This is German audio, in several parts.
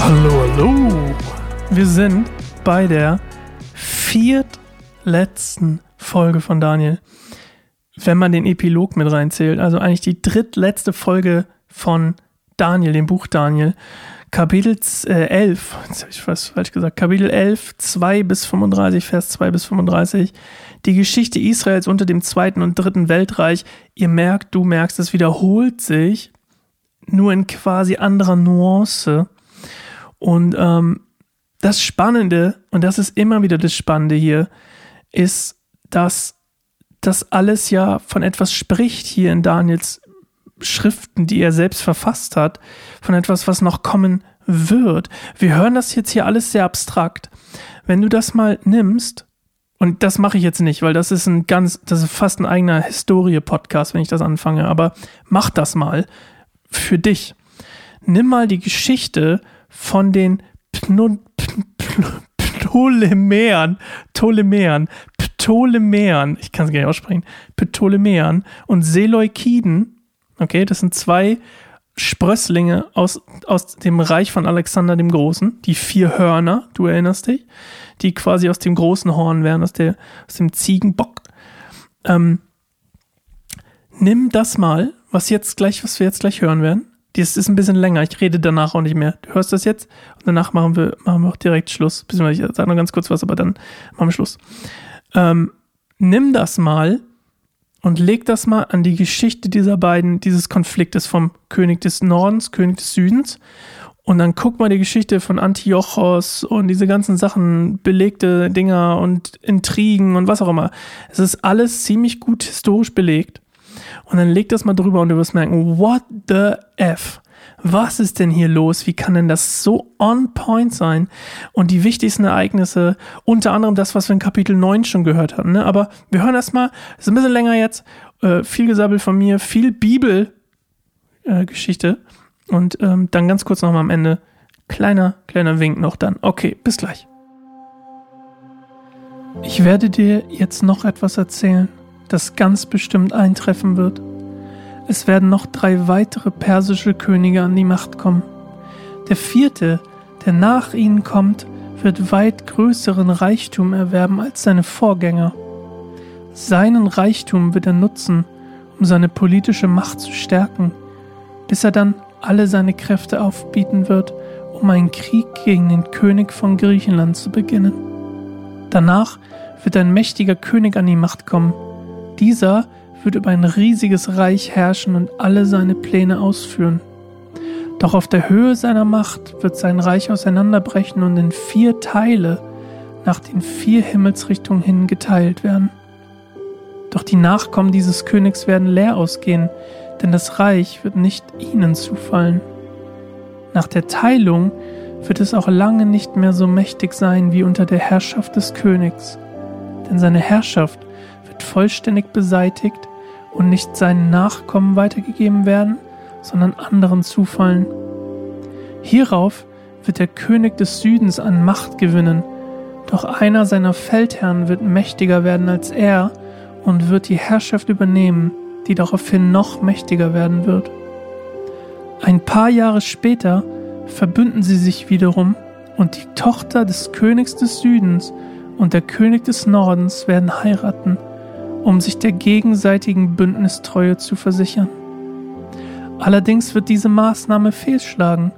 Hallo, hallo. Wir sind bei der viertletzten Folge von Daniel. Wenn man den Epilog mit reinzählt, also eigentlich die drittletzte Folge von Daniel, dem Buch Daniel. Kapitel äh, 11, jetzt habe ich fast falsch gesagt, Kapitel 11, 2 bis 35, Vers 2 bis 35. Die Geschichte Israels unter dem zweiten und dritten Weltreich. Ihr merkt, du merkst, es wiederholt sich, nur in quasi anderer Nuance. Und ähm, das Spannende, und das ist immer wieder das Spannende hier, ist, dass das alles ja von etwas spricht hier in Daniels Schriften, die er selbst verfasst hat, von etwas, was noch kommen wird. Wir hören das jetzt hier alles sehr abstrakt. Wenn du das mal nimmst, und das mache ich jetzt nicht, weil das ist ein ganz, das ist fast ein eigener Historie-Podcast, wenn ich das anfange, aber mach das mal für dich. Nimm mal die Geschichte von den Ptolemäern, Ptolemäern, Ptolemäern, ich kann es gar nicht aussprechen, Ptolemäern und Seleukiden, okay, das sind zwei Sprösslinge aus, aus dem Reich von Alexander dem Großen, die vier Hörner, du erinnerst dich, die quasi aus dem großen Horn wären, aus, der, aus dem Ziegenbock. Ähm, nimm das mal, was jetzt gleich, was wir jetzt gleich hören werden, das ist ein bisschen länger. Ich rede danach auch nicht mehr. Du hörst das jetzt und danach machen wir, machen wir auch direkt Schluss. Ich sage noch ganz kurz was, aber dann machen wir Schluss. Ähm, nimm das mal und leg das mal an die Geschichte dieser beiden, dieses Konfliktes vom König des Nordens, König des Südens. Und dann guck mal die Geschichte von Antiochos und diese ganzen Sachen, belegte Dinger und Intrigen und was auch immer. Es ist alles ziemlich gut historisch belegt. Und dann leg das mal drüber und du wirst merken, what the F? Was ist denn hier los? Wie kann denn das so on point sein? Und die wichtigsten Ereignisse, unter anderem das, was wir in Kapitel 9 schon gehört hatten. Ne? Aber wir hören erstmal, ist ein bisschen länger jetzt, äh, viel gesabbelt von mir, viel Bibelgeschichte. Äh, und ähm, dann ganz kurz nochmal am Ende, kleiner, kleiner Wink noch dann. Okay, bis gleich. Ich werde dir jetzt noch etwas erzählen das ganz bestimmt eintreffen wird. Es werden noch drei weitere persische Könige an die Macht kommen. Der vierte, der nach ihnen kommt, wird weit größeren Reichtum erwerben als seine Vorgänger. Seinen Reichtum wird er nutzen, um seine politische Macht zu stärken, bis er dann alle seine Kräfte aufbieten wird, um einen Krieg gegen den König von Griechenland zu beginnen. Danach wird ein mächtiger König an die Macht kommen, dieser wird über ein riesiges Reich herrschen und alle seine Pläne ausführen. Doch auf der Höhe seiner Macht wird sein Reich auseinanderbrechen und in vier Teile nach den vier Himmelsrichtungen hin geteilt werden. Doch die Nachkommen dieses Königs werden leer ausgehen, denn das Reich wird nicht ihnen zufallen. Nach der Teilung wird es auch lange nicht mehr so mächtig sein wie unter der Herrschaft des Königs, denn seine Herrschaft vollständig beseitigt und nicht seinen Nachkommen weitergegeben werden, sondern anderen zufallen. Hierauf wird der König des Südens an Macht gewinnen, doch einer seiner Feldherren wird mächtiger werden als er und wird die Herrschaft übernehmen, die daraufhin noch mächtiger werden wird. Ein paar Jahre später verbünden sie sich wiederum und die Tochter des Königs des Südens und der König des Nordens werden heiraten um sich der gegenseitigen Bündnistreue zu versichern. Allerdings wird diese Maßnahme fehlschlagen,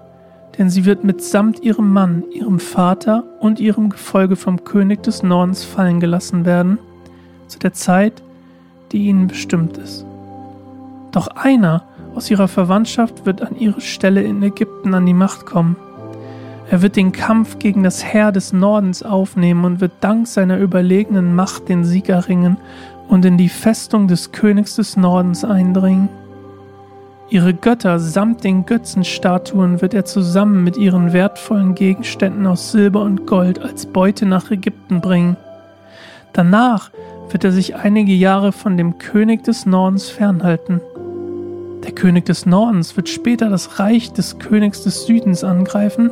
denn sie wird mitsamt ihrem Mann, ihrem Vater und ihrem Gefolge vom König des Nordens fallen gelassen werden, zu der Zeit, die ihnen bestimmt ist. Doch einer aus ihrer Verwandtschaft wird an ihre Stelle in Ägypten an die Macht kommen. Er wird den Kampf gegen das Heer des Nordens aufnehmen und wird dank seiner überlegenen Macht den Sieg erringen und in die Festung des Königs des Nordens eindringen. Ihre Götter samt den Götzenstatuen wird er zusammen mit ihren wertvollen Gegenständen aus Silber und Gold als Beute nach Ägypten bringen. Danach wird er sich einige Jahre von dem König des Nordens fernhalten. Der König des Nordens wird später das Reich des Königs des Südens angreifen,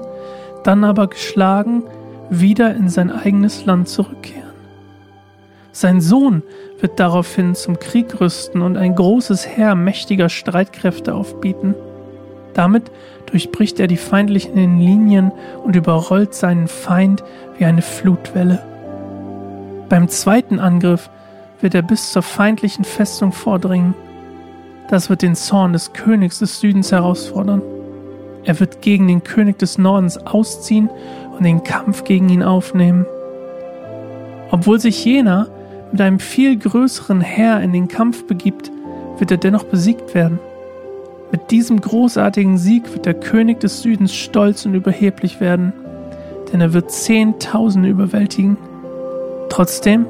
dann aber geschlagen wieder in sein eigenes Land zurückkehren. Sein Sohn wird daraufhin zum Krieg rüsten und ein großes Heer mächtiger Streitkräfte aufbieten. Damit durchbricht er die feindlichen Linien und überrollt seinen Feind wie eine Flutwelle. Beim zweiten Angriff wird er bis zur feindlichen Festung vordringen. Das wird den Zorn des Königs des Südens herausfordern. Er wird gegen den König des Nordens ausziehen und den Kampf gegen ihn aufnehmen. Obwohl sich jener mit einem viel größeren Heer in den Kampf begibt, wird er dennoch besiegt werden. Mit diesem großartigen Sieg wird der König des Südens stolz und überheblich werden, denn er wird Zehntausende überwältigen. Trotzdem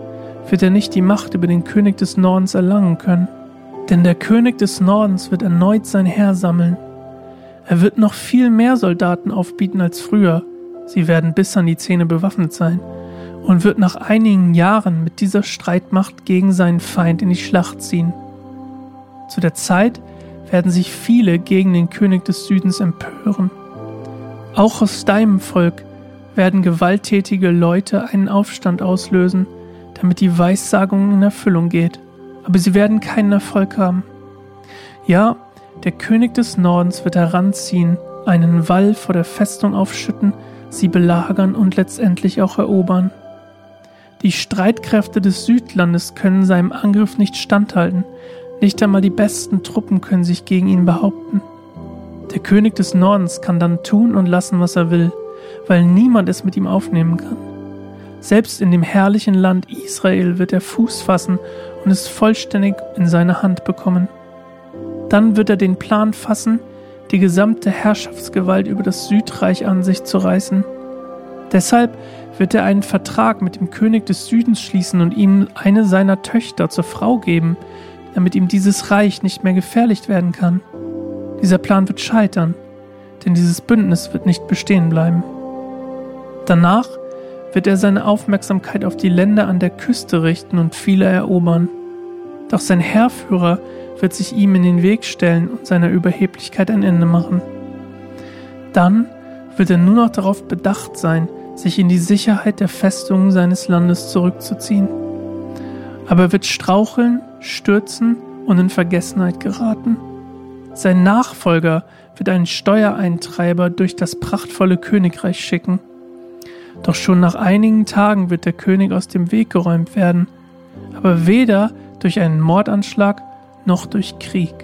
wird er nicht die Macht über den König des Nordens erlangen können, denn der König des Nordens wird erneut sein Heer sammeln. Er wird noch viel mehr Soldaten aufbieten als früher, sie werden bis an die Zähne bewaffnet sein, und wird nach einigen Jahren mit dieser Streitmacht gegen seinen Feind in die Schlacht ziehen. Zu der Zeit werden sich viele gegen den König des Südens empören. Auch aus deinem Volk werden gewalttätige Leute einen Aufstand auslösen, damit die Weissagung in Erfüllung geht, aber sie werden keinen Erfolg haben. Ja, der König des Nordens wird heranziehen, einen Wall vor der Festung aufschütten, sie belagern und letztendlich auch erobern. Die Streitkräfte des Südlandes können seinem Angriff nicht standhalten, nicht einmal die besten Truppen können sich gegen ihn behaupten. Der König des Nordens kann dann tun und lassen, was er will, weil niemand es mit ihm aufnehmen kann. Selbst in dem herrlichen Land Israel wird er Fuß fassen und es vollständig in seine Hand bekommen. Dann wird er den Plan fassen, die gesamte Herrschaftsgewalt über das Südreich an sich zu reißen. Deshalb wird er einen Vertrag mit dem König des Südens schließen und ihm eine seiner Töchter zur Frau geben, damit ihm dieses Reich nicht mehr gefährlich werden kann. Dieser Plan wird scheitern, denn dieses Bündnis wird nicht bestehen bleiben. Danach wird er seine Aufmerksamkeit auf die Länder an der Küste richten und viele erobern. Doch sein Heerführer wird sich ihm in den Weg stellen und seiner Überheblichkeit ein Ende machen. Dann wird er nur noch darauf bedacht sein, sich in die Sicherheit der Festungen seines Landes zurückzuziehen. Aber er wird straucheln stürzen und in Vergessenheit geraten. Sein Nachfolger wird einen Steuereintreiber durch das prachtvolle Königreich schicken. Doch schon nach einigen Tagen wird der König aus dem Weg geräumt werden, aber weder durch einen Mordanschlag noch durch Krieg.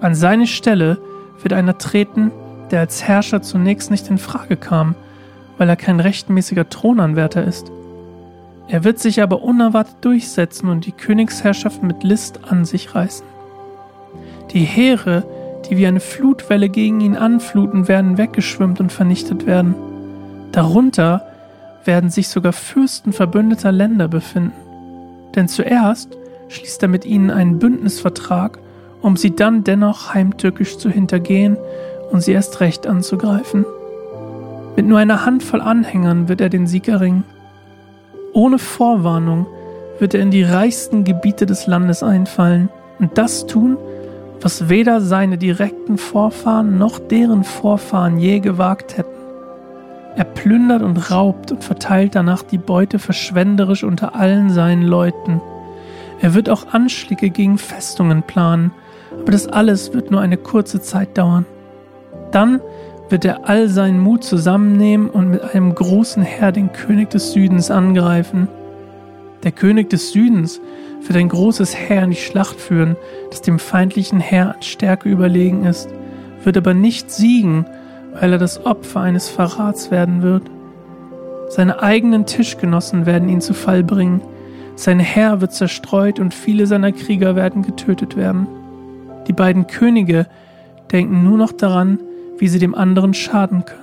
An seine Stelle wird einer treten, der als Herrscher zunächst nicht in Frage kam, weil er kein rechtmäßiger Thronanwärter ist. Er wird sich aber unerwartet durchsetzen und die Königsherrschaft mit List an sich reißen. Die Heere, die wie eine Flutwelle gegen ihn anfluten, werden weggeschwimmt und vernichtet werden. Darunter werden sich sogar Fürsten verbündeter Länder befinden. Denn zuerst schließt er mit ihnen einen Bündnisvertrag, um sie dann dennoch heimtückisch zu hintergehen und sie erst recht anzugreifen. Mit nur einer Handvoll Anhängern wird er den Sieg erringen. Ohne Vorwarnung wird er in die reichsten Gebiete des Landes einfallen und das tun, was weder seine direkten Vorfahren noch deren Vorfahren je gewagt hätten. Er plündert und raubt und verteilt danach die Beute verschwenderisch unter allen seinen Leuten. Er wird auch Anschläge gegen Festungen planen, aber das alles wird nur eine kurze Zeit dauern. Dann wird er all seinen Mut zusammennehmen und mit einem großen Heer den König des Südens angreifen. Der König des Südens wird ein großes Heer in die Schlacht führen, das dem feindlichen Heer an Stärke überlegen ist, wird aber nicht siegen, weil er das Opfer eines Verrats werden wird. Seine eigenen Tischgenossen werden ihn zu Fall bringen, sein Heer wird zerstreut und viele seiner Krieger werden getötet werden. Die beiden Könige denken nur noch daran, wie sie dem anderen schaden können.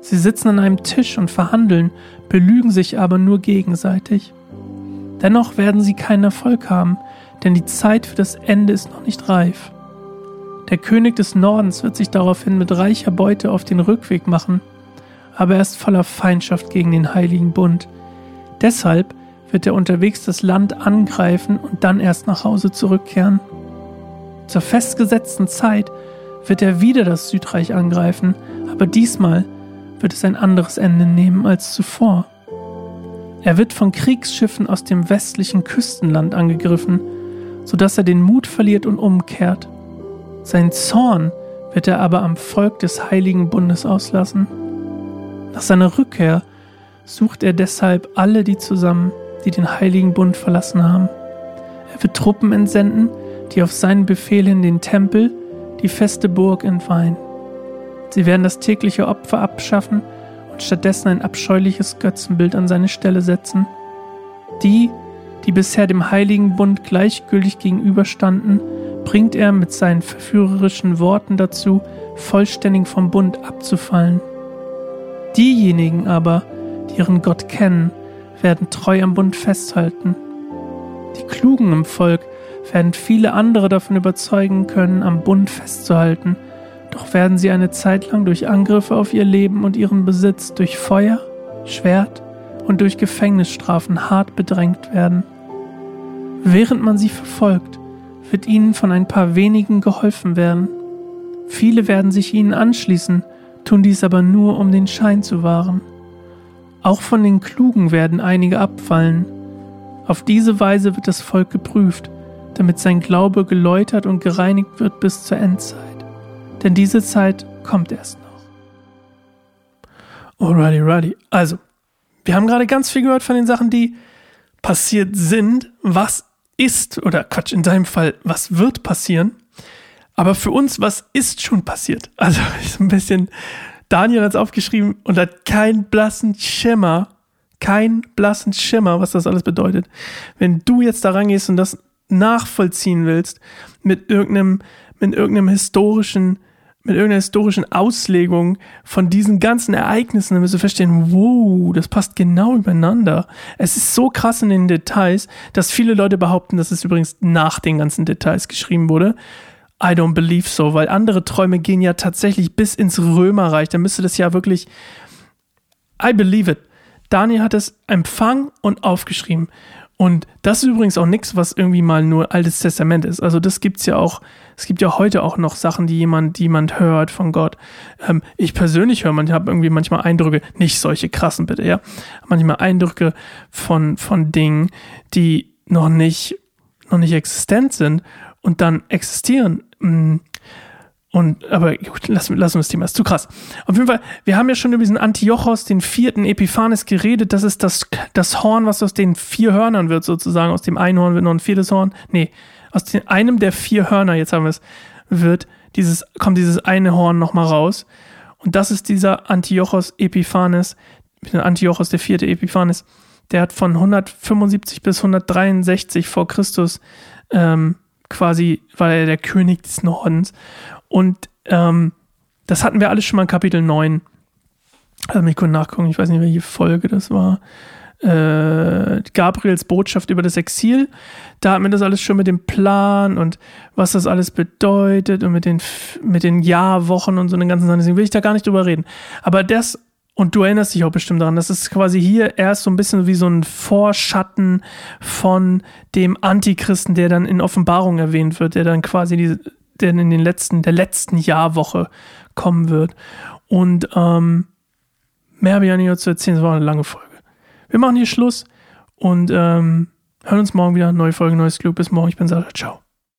Sie sitzen an einem Tisch und verhandeln, belügen sich aber nur gegenseitig. Dennoch werden sie keinen Erfolg haben, denn die Zeit für das Ende ist noch nicht reif. Der König des Nordens wird sich daraufhin mit reicher Beute auf den Rückweg machen, aber er ist voller Feindschaft gegen den heiligen Bund. Deshalb wird er unterwegs das Land angreifen und dann erst nach Hause zurückkehren. Zur festgesetzten Zeit wird er wieder das Südreich angreifen, aber diesmal wird es ein anderes Ende nehmen als zuvor. Er wird von Kriegsschiffen aus dem westlichen Küstenland angegriffen, sodass er den Mut verliert und umkehrt. Sein Zorn wird er aber am Volk des heiligen Bundes auslassen. Nach seiner Rückkehr sucht er deshalb alle die zusammen, die den heiligen Bund verlassen haben. Er wird Truppen entsenden, die auf seinen Befehl hin den Tempel, die feste Burg entweihen. Sie werden das tägliche Opfer abschaffen und stattdessen ein abscheuliches Götzenbild an seine Stelle setzen. Die, die bisher dem heiligen Bund gleichgültig gegenüberstanden, bringt er mit seinen verführerischen Worten dazu, vollständig vom Bund abzufallen. Diejenigen aber, die ihren Gott kennen, werden treu am Bund festhalten. Die Klugen im Volk werden viele andere davon überzeugen können, am Bund festzuhalten, doch werden sie eine Zeit lang durch Angriffe auf ihr Leben und ihren Besitz, durch Feuer, Schwert und durch Gefängnisstrafen hart bedrängt werden. Während man sie verfolgt, wird ihnen von ein paar wenigen geholfen werden. Viele werden sich ihnen anschließen, tun dies aber nur, um den Schein zu wahren. Auch von den Klugen werden einige abfallen. Auf diese Weise wird das Volk geprüft, damit sein Glaube geläutert und gereinigt wird bis zur Endzeit. Denn diese Zeit kommt erst noch. Alrighty, righty. Also, wir haben gerade ganz viel gehört von den Sachen, die passiert sind. Was ist, oder Quatsch, in deinem Fall, was wird passieren? Aber für uns, was ist schon passiert? Also, ist ein bisschen, Daniel hat es aufgeschrieben und hat keinen blassen Schimmer, keinen blassen Schimmer, was das alles bedeutet. Wenn du jetzt da rangehst und das nachvollziehen willst mit irgendeinem, mit irgendeinem historischen, mit irgendeiner historischen Auslegung von diesen ganzen Ereignissen, dann wirst du verstehen, wow, das passt genau übereinander. Es ist so krass in den Details, dass viele Leute behaupten, dass es übrigens nach den ganzen Details geschrieben wurde. I don't believe so, weil andere Träume gehen ja tatsächlich bis ins Römerreich. Da müsste das ja wirklich. I believe it. Daniel hat es empfangen und aufgeschrieben. Und das ist übrigens auch nichts, was irgendwie mal nur Altes Testament ist. Also das gibt's ja auch, es gibt ja heute auch noch Sachen, die jemand, die jemand hört von Gott. Ähm, ich persönlich höre, man habe irgendwie manchmal Eindrücke, nicht solche krassen bitte, ja, manchmal Eindrücke von, von Dingen, die noch nicht, noch nicht existent sind und dann existieren. Und, aber gut, lassen, lassen wir das Thema, ist zu krass. Auf jeden Fall, wir haben ja schon über diesen Antiochos, den vierten Epiphanes geredet. Das ist das, das Horn, was aus den vier Hörnern wird, sozusagen. Aus dem einen Horn wird noch ein viertes Horn. Nee, aus den, einem der vier Hörner, jetzt haben wir es, wird dieses, kommt dieses eine Horn nochmal raus. Und das ist dieser Antiochos Epiphanes, Antiochos der vierte Epiphanes. Der hat von 175 bis 163 vor Christus ähm, quasi, war er der König des Nordens. Und ähm, das hatten wir alles schon mal in Kapitel 9. Also mich kurz nachgucken, ich weiß nicht, welche Folge das war. Äh, Gabriels Botschaft über das Exil. Da hatten wir das alles schon mit dem Plan und was das alles bedeutet und mit den, mit den Jahrwochen und so den ganzen Sachen. Deswegen will ich da gar nicht drüber reden. Aber das, und du erinnerst dich auch bestimmt daran, das ist quasi hier erst so ein bisschen wie so ein Vorschatten von dem Antichristen, der dann in Offenbarung erwähnt wird, der dann quasi diese, der in den letzten, der letzten Jahrwoche kommen wird. Und ähm, mehr habe ich ja nicht zu erzählen, es war eine lange Folge. Wir machen hier Schluss und ähm, hören uns morgen wieder. Neue Folge, neues Glück. Bis morgen. Ich bin Sascha. Ciao.